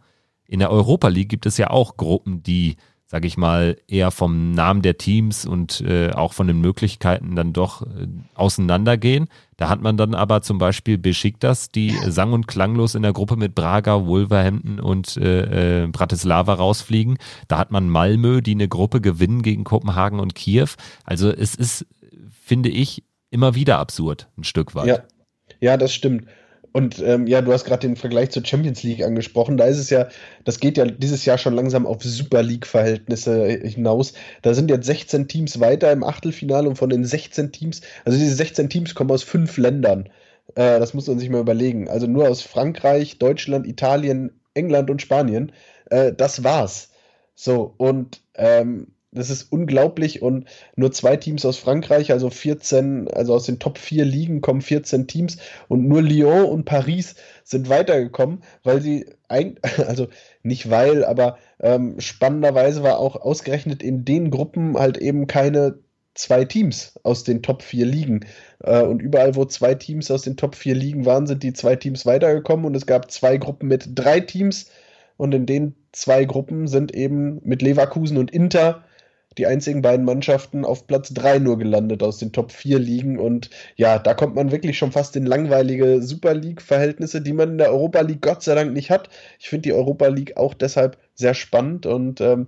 In der Europa League gibt es ja auch Gruppen, die sage ich mal, eher vom Namen der Teams und äh, auch von den Möglichkeiten dann doch äh, auseinandergehen. Da hat man dann aber zum Beispiel Besiktas, die sang- und klanglos in der Gruppe mit Braga, Wolverhampton und äh, äh, Bratislava rausfliegen. Da hat man Malmö, die eine Gruppe gewinnen gegen Kopenhagen und Kiew. Also es ist, finde ich, immer wieder absurd, ein Stück weit. Ja, ja das stimmt. Und ähm, ja, du hast gerade den Vergleich zur Champions League angesprochen. Da ist es ja, das geht ja dieses Jahr schon langsam auf Super League-Verhältnisse hinaus. Da sind jetzt 16 Teams weiter im Achtelfinale und von den 16 Teams, also diese 16 Teams kommen aus fünf Ländern. Äh, das muss man sich mal überlegen. Also nur aus Frankreich, Deutschland, Italien, England und Spanien. Äh, das war's. So, und ähm, das ist unglaublich und nur zwei Teams aus Frankreich, also 14, also aus den Top 4 Ligen kommen 14 Teams und nur Lyon und Paris sind weitergekommen, weil sie, ein, also nicht weil, aber ähm, spannenderweise war auch ausgerechnet in den Gruppen halt eben keine zwei Teams aus den Top 4 Ligen. Äh, und überall, wo zwei Teams aus den Top 4 Ligen waren, sind die zwei Teams weitergekommen und es gab zwei Gruppen mit drei Teams und in den zwei Gruppen sind eben mit Leverkusen und Inter die einzigen beiden Mannschaften auf Platz 3 nur gelandet aus den Top 4 Ligen. Und ja, da kommt man wirklich schon fast in langweilige Super League-Verhältnisse, die man in der Europa League Gott sei Dank nicht hat. Ich finde die Europa League auch deshalb sehr spannend und ähm,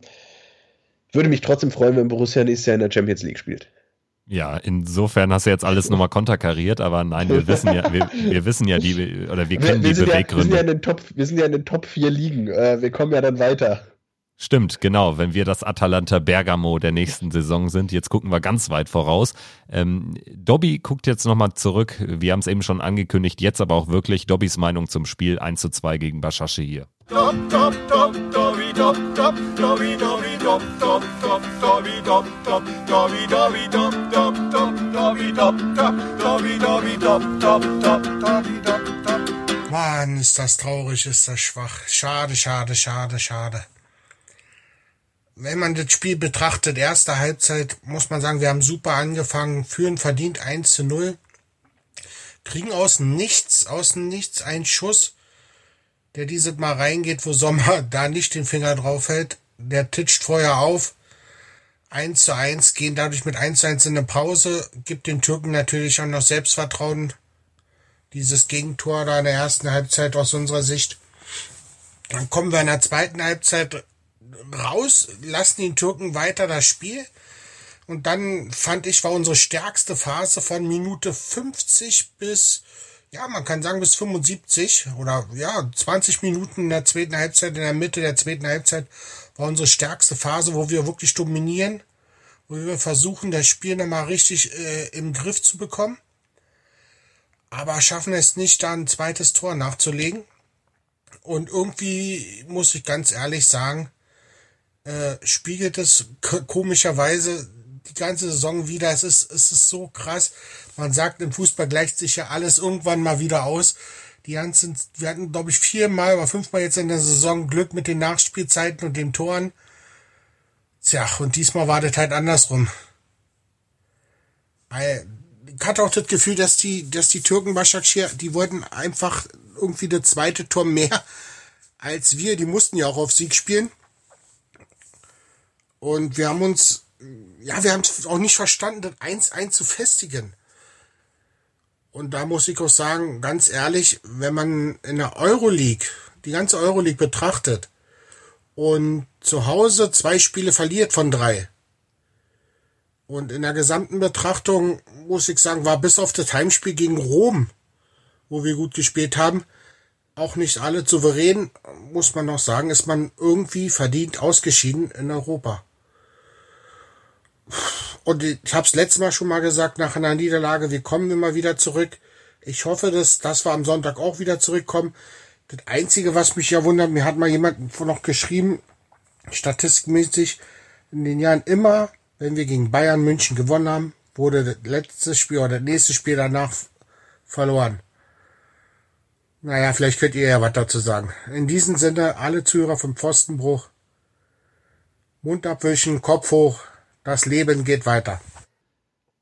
würde mich trotzdem freuen, wenn Borussia nächstes Jahr in der Champions League spielt. Ja, insofern hast du jetzt alles nochmal konterkariert, aber nein, wir wissen ja, wir, wir wissen ja die, oder wir kennen wir, wir die Beweggründe. Ja, wir, sind ja in den Top, wir sind ja in den Top 4 Ligen. Äh, wir kommen ja dann weiter. Stimmt, genau. Wenn wir das Atalanta Bergamo der nächsten Saison sind, jetzt gucken wir ganz weit voraus. Ähm, Dobby guckt jetzt nochmal zurück. Wir haben es eben schon angekündigt, jetzt aber auch wirklich Dobbys Meinung zum Spiel 1 zu 2 gegen Bashasche hier. Mann, ist das traurig, ist das schwach. Schade, schade, schade, schade. Wenn man das Spiel betrachtet, erste Halbzeit, muss man sagen, wir haben super angefangen, führen verdient 1 zu 0, kriegen aus nichts, aus nichts einen Schuss, der dieses Mal reingeht, wo Sommer da nicht den Finger drauf hält. Der titscht vorher auf. 1 zu 1, gehen dadurch mit 1 zu 1 in eine Pause, gibt den Türken natürlich auch noch Selbstvertrauen. Dieses Gegentor da in der ersten Halbzeit aus unserer Sicht. Dann kommen wir in der zweiten Halbzeit raus, lassen den Türken weiter das Spiel. Und dann fand ich, war unsere stärkste Phase von Minute 50 bis, ja, man kann sagen bis 75 oder ja, 20 Minuten in der zweiten Halbzeit, in der Mitte der zweiten Halbzeit war unsere stärkste Phase, wo wir wirklich dominieren, wo wir versuchen, das Spiel nochmal richtig äh, im Griff zu bekommen. Aber schaffen es nicht, da ein zweites Tor nachzulegen. Und irgendwie muss ich ganz ehrlich sagen, äh, spiegelt es komischerweise die ganze Saison wieder. Es ist, es ist so krass. Man sagt, im Fußball gleicht sich ja alles irgendwann mal wieder aus. Die ganzen, wir hatten, glaube ich, viermal oder fünfmal jetzt in der Saison Glück mit den Nachspielzeiten und den Toren. Tja, und diesmal war das halt andersrum. Ich hatte auch das Gefühl, dass die, dass die Türken Başakşehir, die wollten einfach irgendwie das zweite Tor mehr als wir. Die mussten ja auch auf Sieg spielen. Und wir haben uns, ja, wir haben es auch nicht verstanden, das 1-1 zu festigen. Und da muss ich auch sagen, ganz ehrlich, wenn man in der Euroleague, die ganze Euroleague betrachtet und zu Hause zwei Spiele verliert von drei. Und in der gesamten Betrachtung muss ich sagen, war bis auf das Heimspiel gegen Rom, wo wir gut gespielt haben, auch nicht alle souverän, muss man noch sagen, ist man irgendwie verdient ausgeschieden in Europa. Und ich habe es letztes Mal schon mal gesagt, nach einer Niederlage, wir kommen immer wieder zurück. Ich hoffe, dass, dass wir am Sonntag auch wieder zurückkommen. Das Einzige, was mich ja wundert, mir hat mal jemand noch geschrieben, statistikmäßig, in den Jahren immer, wenn wir gegen Bayern München gewonnen haben, wurde das letzte Spiel oder das nächste Spiel danach verloren. Naja, vielleicht könnt ihr ja was dazu sagen. In diesem Sinne, alle Zuhörer vom Pfostenbruch, Mund abwischen, Kopf hoch, das Leben geht weiter.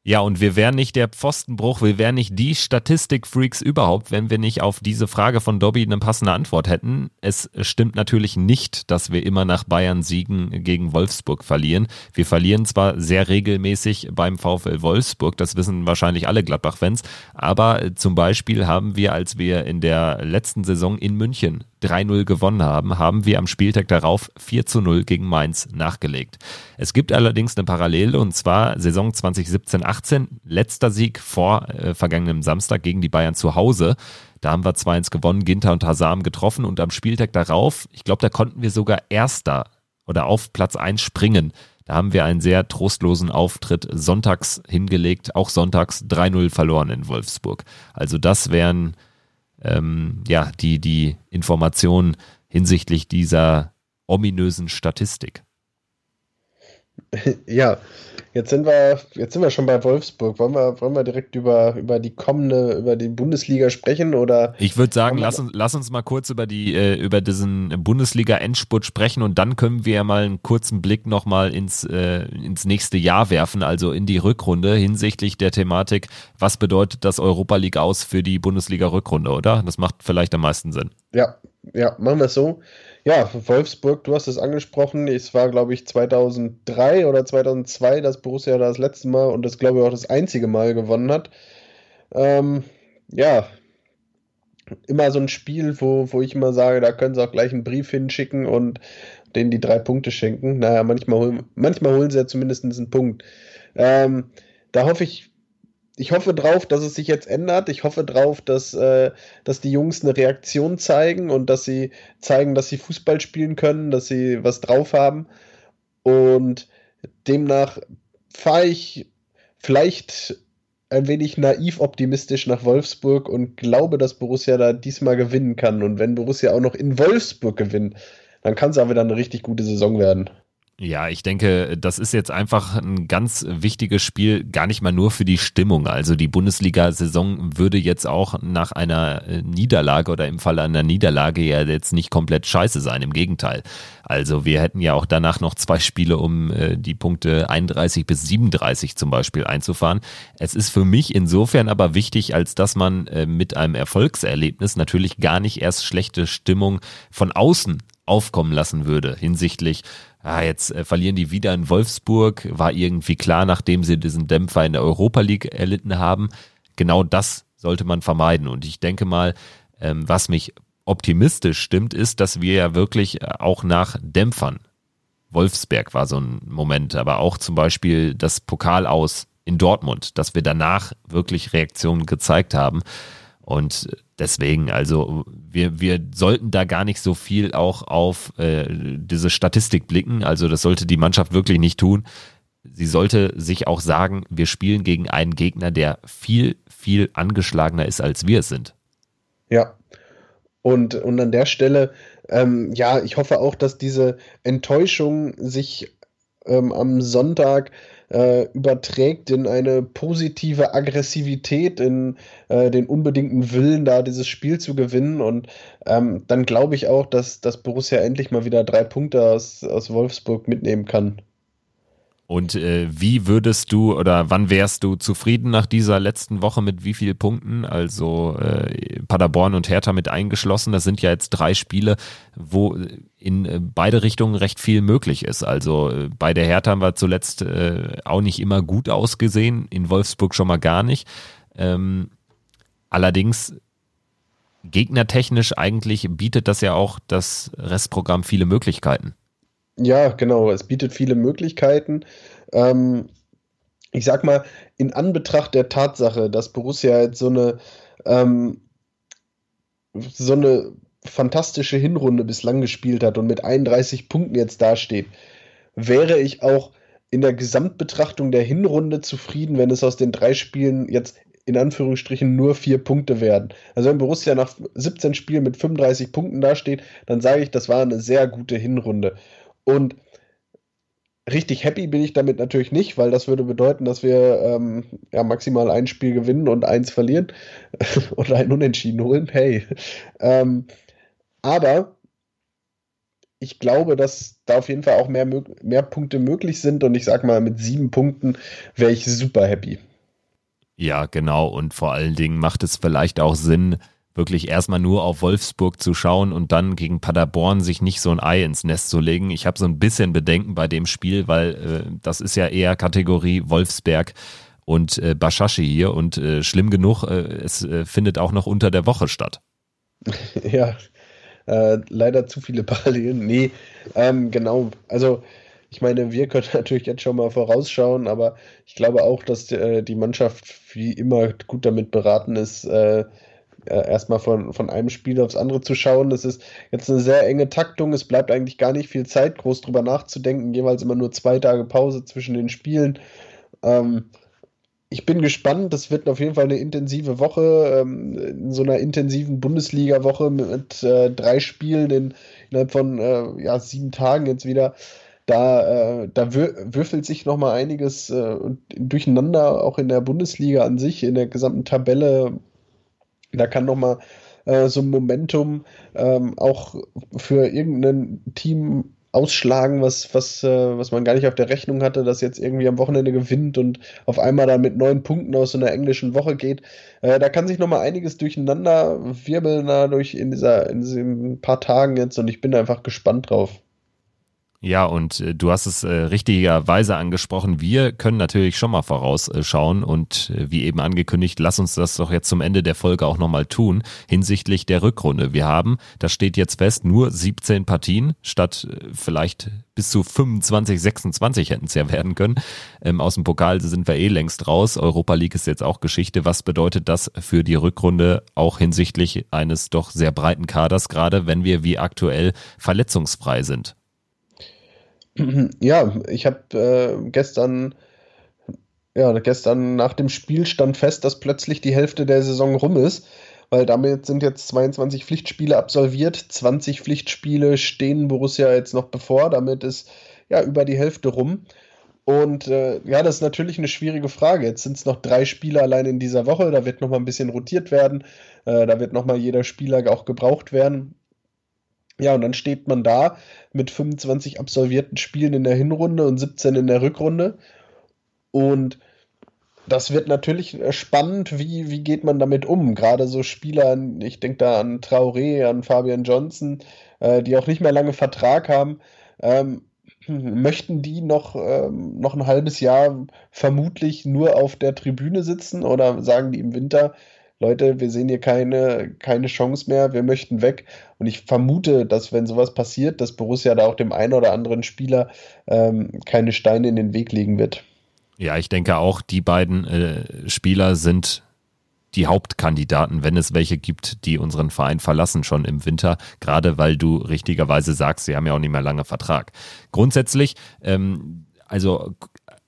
Ja, und wir wären nicht der Pfostenbruch, wir wären nicht die Statistikfreaks überhaupt, wenn wir nicht auf diese Frage von Dobby eine passende Antwort hätten. Es stimmt natürlich nicht, dass wir immer nach Bayern Siegen gegen Wolfsburg verlieren. Wir verlieren zwar sehr regelmäßig beim VfL Wolfsburg, das wissen wahrscheinlich alle Gladbach-Fans, aber zum Beispiel haben wir, als wir in der letzten Saison in München 3-0 gewonnen haben, haben wir am Spieltag darauf 4 0 gegen Mainz nachgelegt. Es gibt allerdings eine Parallele und zwar Saison 2017-18, letzter Sieg vor äh, vergangenem Samstag gegen die Bayern zu Hause. Da haben wir 2-1 gewonnen, Ginter und Hazam getroffen und am Spieltag darauf, ich glaube, da konnten wir sogar Erster oder auf Platz 1 springen. Da haben wir einen sehr trostlosen Auftritt sonntags hingelegt, auch sonntags 3-0 verloren in Wolfsburg. Also das wären ähm, ja, die, die Informationen hinsichtlich dieser ominösen Statistik. Ja, jetzt sind wir, jetzt sind wir schon bei Wolfsburg. Wollen wir, wollen wir direkt über, über die kommende, über die Bundesliga sprechen oder? Ich würde sagen, lass uns, lass uns mal kurz über die, äh, über diesen Bundesliga-Endspurt sprechen und dann können wir mal einen kurzen Blick nochmal ins, äh, ins nächste Jahr werfen, also in die Rückrunde hinsichtlich der Thematik, was bedeutet das Europa League aus für die Bundesliga-Rückrunde, oder? Das macht vielleicht am meisten Sinn. Ja, ja, machen wir es so. Ja, Wolfsburg, du hast es angesprochen. Es war, glaube ich, 2003 oder 2002, dass Borussia das letzte Mal und das, glaube ich, auch das einzige Mal gewonnen hat. Ähm, ja, immer so ein Spiel, wo, wo ich immer sage, da können sie auch gleich einen Brief hinschicken und denen die drei Punkte schenken. Naja, manchmal, manchmal holen sie ja zumindest einen Punkt. Ähm, da hoffe ich ich hoffe drauf, dass es sich jetzt ändert. Ich hoffe drauf, dass, äh, dass die Jungs eine Reaktion zeigen und dass sie zeigen, dass sie Fußball spielen können, dass sie was drauf haben. Und demnach fahre ich vielleicht ein wenig naiv optimistisch nach Wolfsburg und glaube, dass Borussia da diesmal gewinnen kann. Und wenn Borussia auch noch in Wolfsburg gewinnt, dann kann es aber wieder eine richtig gute Saison werden. Ja, ich denke, das ist jetzt einfach ein ganz wichtiges Spiel, gar nicht mal nur für die Stimmung. Also die Bundesliga-Saison würde jetzt auch nach einer äh, Niederlage oder im Fall einer Niederlage ja jetzt nicht komplett scheiße sein. Im Gegenteil. Also wir hätten ja auch danach noch zwei Spiele, um äh, die Punkte 31 bis 37 zum Beispiel einzufahren. Es ist für mich insofern aber wichtig, als dass man äh, mit einem Erfolgserlebnis natürlich gar nicht erst schlechte Stimmung von außen aufkommen lassen würde hinsichtlich, ah, jetzt äh, verlieren die wieder in Wolfsburg, war irgendwie klar, nachdem sie diesen Dämpfer in der Europa League erlitten haben. Genau das sollte man vermeiden. Und ich denke mal, ähm, was mich optimistisch stimmt, ist, dass wir ja wirklich äh, auch nach Dämpfern, Wolfsberg war so ein Moment, aber auch zum Beispiel das Pokal aus in Dortmund, dass wir danach wirklich Reaktionen gezeigt haben. Und deswegen, also wir, wir sollten da gar nicht so viel auch auf äh, diese Statistik blicken. Also das sollte die Mannschaft wirklich nicht tun. Sie sollte sich auch sagen, wir spielen gegen einen Gegner, der viel, viel angeschlagener ist, als wir es sind. Ja. Und, und an der Stelle, ähm, ja, ich hoffe auch, dass diese Enttäuschung sich ähm, am Sonntag äh, überträgt in eine positive Aggressivität, in äh, den unbedingten Willen, da dieses Spiel zu gewinnen. Und ähm, dann glaube ich auch, dass, dass Borussia endlich mal wieder drei Punkte aus, aus Wolfsburg mitnehmen kann. Und äh, wie würdest du oder wann wärst du zufrieden nach dieser letzten Woche mit wie vielen Punkten? Also äh, Paderborn und Hertha mit eingeschlossen. Das sind ja jetzt drei Spiele, wo in äh, beide Richtungen recht viel möglich ist. Also äh, bei der Hertha haben wir zuletzt äh, auch nicht immer gut ausgesehen, in Wolfsburg schon mal gar nicht. Ähm, allerdings gegnertechnisch eigentlich bietet das ja auch das Restprogramm viele Möglichkeiten. Ja, genau. Es bietet viele Möglichkeiten. Ähm, ich sag mal, in Anbetracht der Tatsache, dass Borussia jetzt so eine, ähm, so eine fantastische Hinrunde bislang gespielt hat und mit 31 Punkten jetzt dasteht, wäre ich auch in der Gesamtbetrachtung der Hinrunde zufrieden, wenn es aus den drei Spielen jetzt in Anführungsstrichen nur vier Punkte werden. Also wenn Borussia nach 17 Spielen mit 35 Punkten dasteht, dann sage ich, das war eine sehr gute Hinrunde. Und richtig happy bin ich damit natürlich nicht, weil das würde bedeuten, dass wir ähm, ja, maximal ein Spiel gewinnen und eins verlieren oder ein Unentschieden holen. Hey. Ähm, aber ich glaube, dass da auf jeden Fall auch mehr, mehr Punkte möglich sind und ich sag mal, mit sieben Punkten wäre ich super happy. Ja, genau. Und vor allen Dingen macht es vielleicht auch Sinn, wirklich erstmal nur auf Wolfsburg zu schauen und dann gegen Paderborn sich nicht so ein Ei ins Nest zu legen. Ich habe so ein bisschen Bedenken bei dem Spiel, weil äh, das ist ja eher Kategorie Wolfsberg und äh, Baschashi hier und äh, schlimm genug, äh, es äh, findet auch noch unter der Woche statt. Ja, äh, leider zu viele Parallelen. Nee, ähm, genau. Also ich meine, wir können natürlich jetzt schon mal vorausschauen, aber ich glaube auch, dass äh, die Mannschaft wie immer gut damit beraten ist, äh, erstmal von, von einem Spiel aufs andere zu schauen. Das ist jetzt eine sehr enge Taktung. Es bleibt eigentlich gar nicht viel Zeit, groß drüber nachzudenken. Jeweils immer nur zwei Tage Pause zwischen den Spielen. Ähm, ich bin gespannt. Das wird auf jeden Fall eine intensive Woche, ähm, in so einer intensiven Bundesliga-Woche mit, äh, drei Spielen in, innerhalb von äh, ja, sieben Tagen jetzt wieder. Da, äh, da würfelt sich nochmal einiges äh, durcheinander, auch in der Bundesliga an sich, in der gesamten Tabelle. Da kann nochmal äh, so ein Momentum ähm, auch für irgendein Team ausschlagen, was, was, äh, was man gar nicht auf der Rechnung hatte, das jetzt irgendwie am Wochenende gewinnt und auf einmal dann mit neun Punkten aus so einer englischen Woche geht. Äh, da kann sich nochmal einiges durcheinander wirbeln dadurch in dieser, in diesen paar Tagen jetzt und ich bin einfach gespannt drauf. Ja, und äh, du hast es äh, richtigerweise angesprochen. Wir können natürlich schon mal vorausschauen und äh, wie eben angekündigt, lass uns das doch jetzt zum Ende der Folge auch nochmal tun hinsichtlich der Rückrunde. Wir haben, das steht jetzt fest, nur 17 Partien statt äh, vielleicht bis zu 25, 26 hätten es ja werden können. Ähm, aus dem Pokal sind wir eh längst raus. Europa League ist jetzt auch Geschichte. Was bedeutet das für die Rückrunde auch hinsichtlich eines doch sehr breiten Kaders, gerade wenn wir wie aktuell verletzungsfrei sind? Ja, ich habe äh, gestern, ja, gestern nach dem Spiel stand fest, dass plötzlich die Hälfte der Saison rum ist, weil damit sind jetzt 22 Pflichtspiele absolviert, 20 Pflichtspiele stehen Borussia jetzt noch bevor, damit ist ja, über die Hälfte rum. Und äh, ja, das ist natürlich eine schwierige Frage. Jetzt sind es noch drei Spieler allein in dieser Woche. Da wird noch mal ein bisschen rotiert werden. Äh, da wird noch mal jeder Spieler auch gebraucht werden. Ja, und dann steht man da mit 25 absolvierten Spielen in der Hinrunde und 17 in der Rückrunde. Und das wird natürlich äh, spannend, wie, wie geht man damit um? Gerade so Spieler, ich denke da an Traoré, an Fabian Johnson, äh, die auch nicht mehr lange Vertrag haben. Ähm, möchten die noch, ähm, noch ein halbes Jahr vermutlich nur auf der Tribüne sitzen oder sagen die im Winter, Leute, wir sehen hier keine, keine Chance mehr, wir möchten weg. Und ich vermute, dass wenn sowas passiert, dass Borussia da auch dem einen oder anderen Spieler ähm, keine Steine in den Weg legen wird. Ja, ich denke auch, die beiden äh, Spieler sind die Hauptkandidaten, wenn es welche gibt, die unseren Verein verlassen schon im Winter, gerade weil du richtigerweise sagst, sie haben ja auch nicht mehr lange Vertrag. Grundsätzlich, ähm, also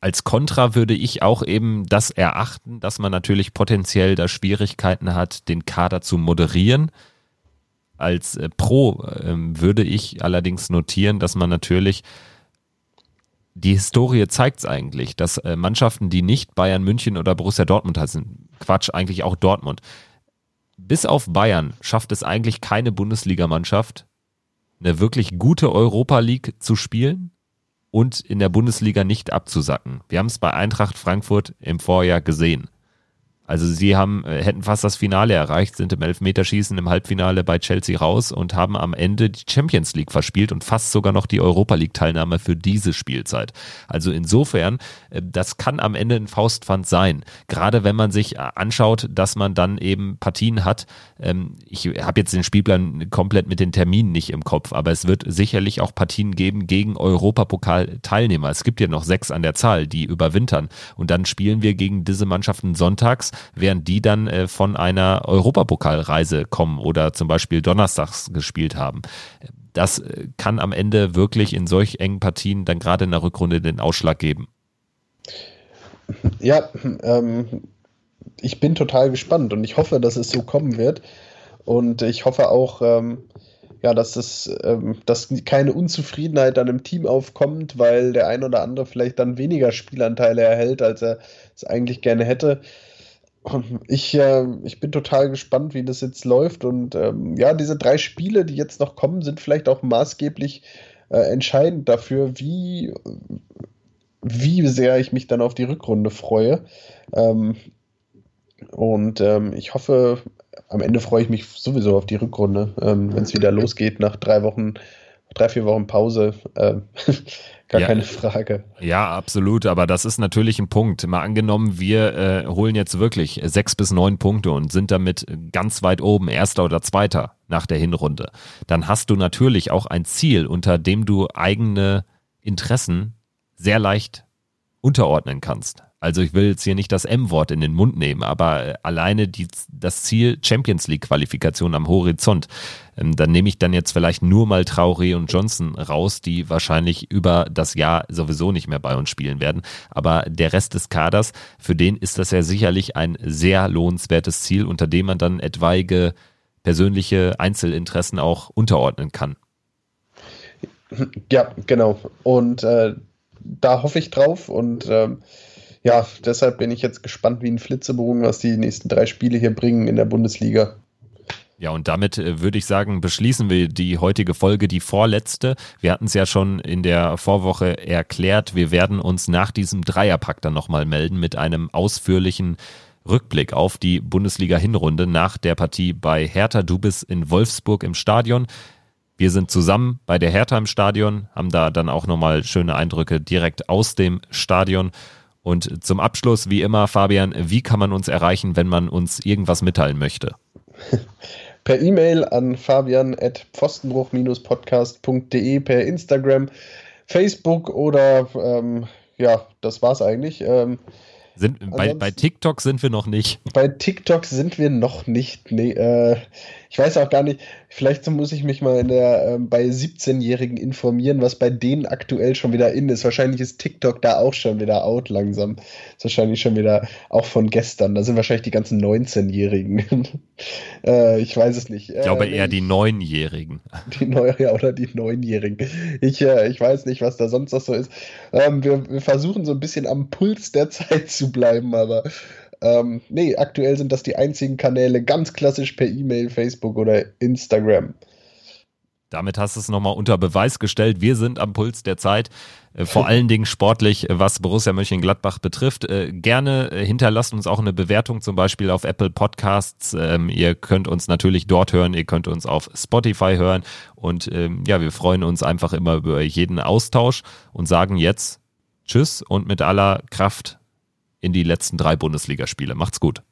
als Kontra würde ich auch eben das erachten, dass man natürlich potenziell da Schwierigkeiten hat, den Kader zu moderieren. Als äh, Pro äh, würde ich allerdings notieren, dass man natürlich die Historie zeigt es eigentlich, dass äh, Mannschaften, die nicht Bayern München oder Borussia Dortmund heißen, Quatsch, eigentlich auch Dortmund, bis auf Bayern schafft es eigentlich keine Bundesligamannschaft, eine wirklich gute Europa League zu spielen und in der Bundesliga nicht abzusacken. Wir haben es bei Eintracht Frankfurt im Vorjahr gesehen. Also sie haben, äh, hätten fast das Finale erreicht, sind im Elfmeterschießen im Halbfinale bei Chelsea raus und haben am Ende die Champions League verspielt und fast sogar noch die Europa League Teilnahme für diese Spielzeit. Also insofern, äh, das kann am Ende ein Faustpfand sein. Gerade wenn man sich äh, anschaut, dass man dann eben Partien hat. Ähm, ich habe jetzt den Spielplan komplett mit den Terminen nicht im Kopf, aber es wird sicherlich auch Partien geben gegen Europapokal-Teilnehmer. Es gibt ja noch sechs an der Zahl, die überwintern. Und dann spielen wir gegen diese Mannschaften sonntags während die dann äh, von einer Europapokalreise kommen oder zum Beispiel donnerstags gespielt haben. Das äh, kann am Ende wirklich in solch engen Partien dann gerade in der Rückrunde den Ausschlag geben. Ja, ähm, ich bin total gespannt und ich hoffe, dass es so kommen wird. Und ich hoffe auch, ähm, ja, dass es, ähm, dass keine Unzufriedenheit dann im Team aufkommt, weil der ein oder andere vielleicht dann weniger Spielanteile erhält, als er es eigentlich gerne hätte. Ich, äh, ich bin total gespannt, wie das jetzt läuft. Und ähm, ja, diese drei Spiele, die jetzt noch kommen, sind vielleicht auch maßgeblich äh, entscheidend dafür, wie, wie sehr ich mich dann auf die Rückrunde freue. Ähm, und ähm, ich hoffe, am Ende freue ich mich sowieso auf die Rückrunde, ähm, wenn es wieder losgeht nach drei Wochen, drei, vier Wochen Pause. Äh, Gar ja, keine Frage. Ja, absolut. Aber das ist natürlich ein Punkt. Mal angenommen, wir äh, holen jetzt wirklich sechs bis neun Punkte und sind damit ganz weit oben, erster oder zweiter nach der Hinrunde. Dann hast du natürlich auch ein Ziel, unter dem du eigene Interessen sehr leicht unterordnen kannst. Also ich will jetzt hier nicht das M-Wort in den Mund nehmen, aber äh, alleine die, das Ziel Champions League Qualifikation am Horizont, ähm, dann nehme ich dann jetzt vielleicht nur mal Traoré und Johnson raus, die wahrscheinlich über das Jahr sowieso nicht mehr bei uns spielen werden. Aber der Rest des Kaders, für den ist das ja sicherlich ein sehr lohnenswertes Ziel, unter dem man dann etwaige persönliche Einzelinteressen auch unterordnen kann. Ja, genau. Und äh, da hoffe ich drauf und ähm, ja, deshalb bin ich jetzt gespannt wie ein Flitzebogen, was die nächsten drei Spiele hier bringen in der Bundesliga. Ja, und damit äh, würde ich sagen, beschließen wir die heutige Folge, die vorletzte. Wir hatten es ja schon in der Vorwoche erklärt. Wir werden uns nach diesem Dreierpack dann nochmal melden mit einem ausführlichen Rückblick auf die Bundesliga-Hinrunde nach der Partie bei Hertha. Du bist in Wolfsburg im Stadion. Wir sind zusammen bei der Hertha im Stadion, haben da dann auch nochmal schöne Eindrücke direkt aus dem Stadion und zum Abschluss, wie immer, Fabian, wie kann man uns erreichen, wenn man uns irgendwas mitteilen möchte? Per E-Mail an fabian.pfostenbruch-podcast.de, per Instagram, Facebook oder ähm, ja, das war's eigentlich. Ähm, Sind, bei, bei TikTok sind wir noch nicht. Bei TikTok sind wir noch nicht. Nee, äh, ich weiß auch gar nicht, vielleicht muss ich mich mal der, äh, bei 17-Jährigen informieren, was bei denen aktuell schon wieder in ist. Wahrscheinlich ist TikTok da auch schon wieder out langsam. Ist wahrscheinlich schon wieder auch von gestern. Da sind wahrscheinlich die ganzen 19-Jährigen. äh, ich weiß es nicht. Ich glaube äh, eher die Neunjährigen. Die Neu ja, oder die Neunjährigen. Ich, äh, ich weiß nicht, was da sonst noch so ist. Ähm, wir, wir versuchen so ein bisschen am Puls der Zeit zu bleiben, aber ähm, nee, aktuell sind das die einzigen Kanäle, ganz klassisch per E-Mail, Facebook oder Instagram. Damit hast du es nochmal unter Beweis gestellt. Wir sind am Puls der Zeit, äh, vor allen Dingen sportlich, äh, was Borussia Mönchengladbach betrifft. Äh, gerne hinterlasst uns auch eine Bewertung, zum Beispiel auf Apple Podcasts. Ähm, ihr könnt uns natürlich dort hören, ihr könnt uns auf Spotify hören und ähm, ja, wir freuen uns einfach immer über jeden Austausch und sagen jetzt Tschüss und mit aller Kraft in die letzten drei Bundesligaspiele. Macht's gut.